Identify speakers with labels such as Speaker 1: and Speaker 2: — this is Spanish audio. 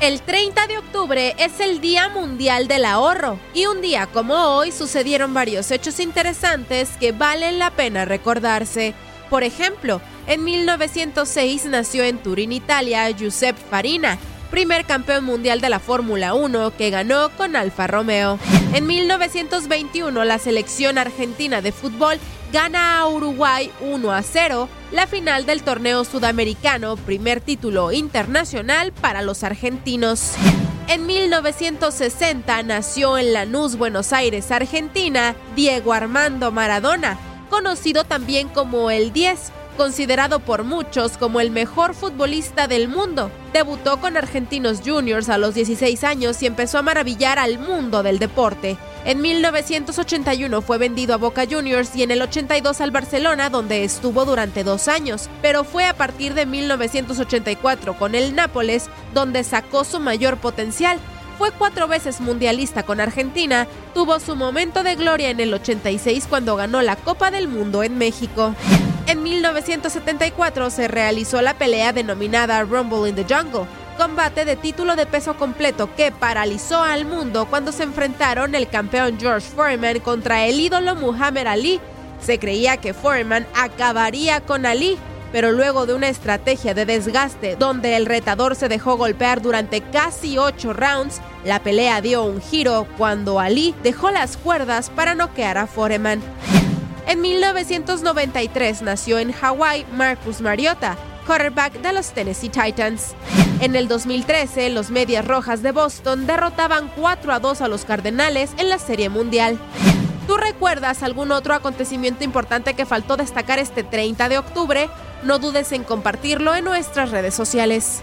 Speaker 1: El 30 de octubre es el Día Mundial del Ahorro y un día como hoy sucedieron varios hechos interesantes que valen la pena recordarse. Por ejemplo, en 1906 nació en Turín, Italia, Giuseppe Farina, primer campeón mundial de la Fórmula 1 que ganó con Alfa Romeo. En 1921 la selección argentina de fútbol gana a Uruguay 1 a 0 la final del torneo sudamericano, primer título internacional para los argentinos. En 1960 nació en Lanús, Buenos Aires, Argentina, Diego Armando Maradona, conocido también como el 10, considerado por muchos como el mejor futbolista del mundo. Debutó con Argentinos Juniors a los 16 años y empezó a maravillar al mundo del deporte. En 1981 fue vendido a Boca Juniors y en el 82 al Barcelona, donde estuvo durante dos años, pero fue a partir de 1984 con el Nápoles donde sacó su mayor potencial. Fue cuatro veces mundialista con Argentina, tuvo su momento de gloria en el 86 cuando ganó la Copa del Mundo en México. En 1974 se realizó la pelea denominada Rumble in the Jungle, combate de título de peso completo que paralizó al mundo cuando se enfrentaron el campeón George Foreman contra el ídolo Muhammad Ali. Se creía que Foreman acabaría con Ali, pero luego de una estrategia de desgaste donde el retador se dejó golpear durante casi 8 rounds, la pelea dio un giro cuando Ali dejó las cuerdas para noquear a Foreman. En 1993 nació en Hawái Marcus Mariota, quarterback de los Tennessee Titans. En el 2013, los Medias Rojas de Boston derrotaban 4 a 2 a los Cardenales en la Serie Mundial. ¿Tú recuerdas algún otro acontecimiento importante que faltó destacar este 30 de octubre? No dudes en compartirlo en nuestras redes sociales.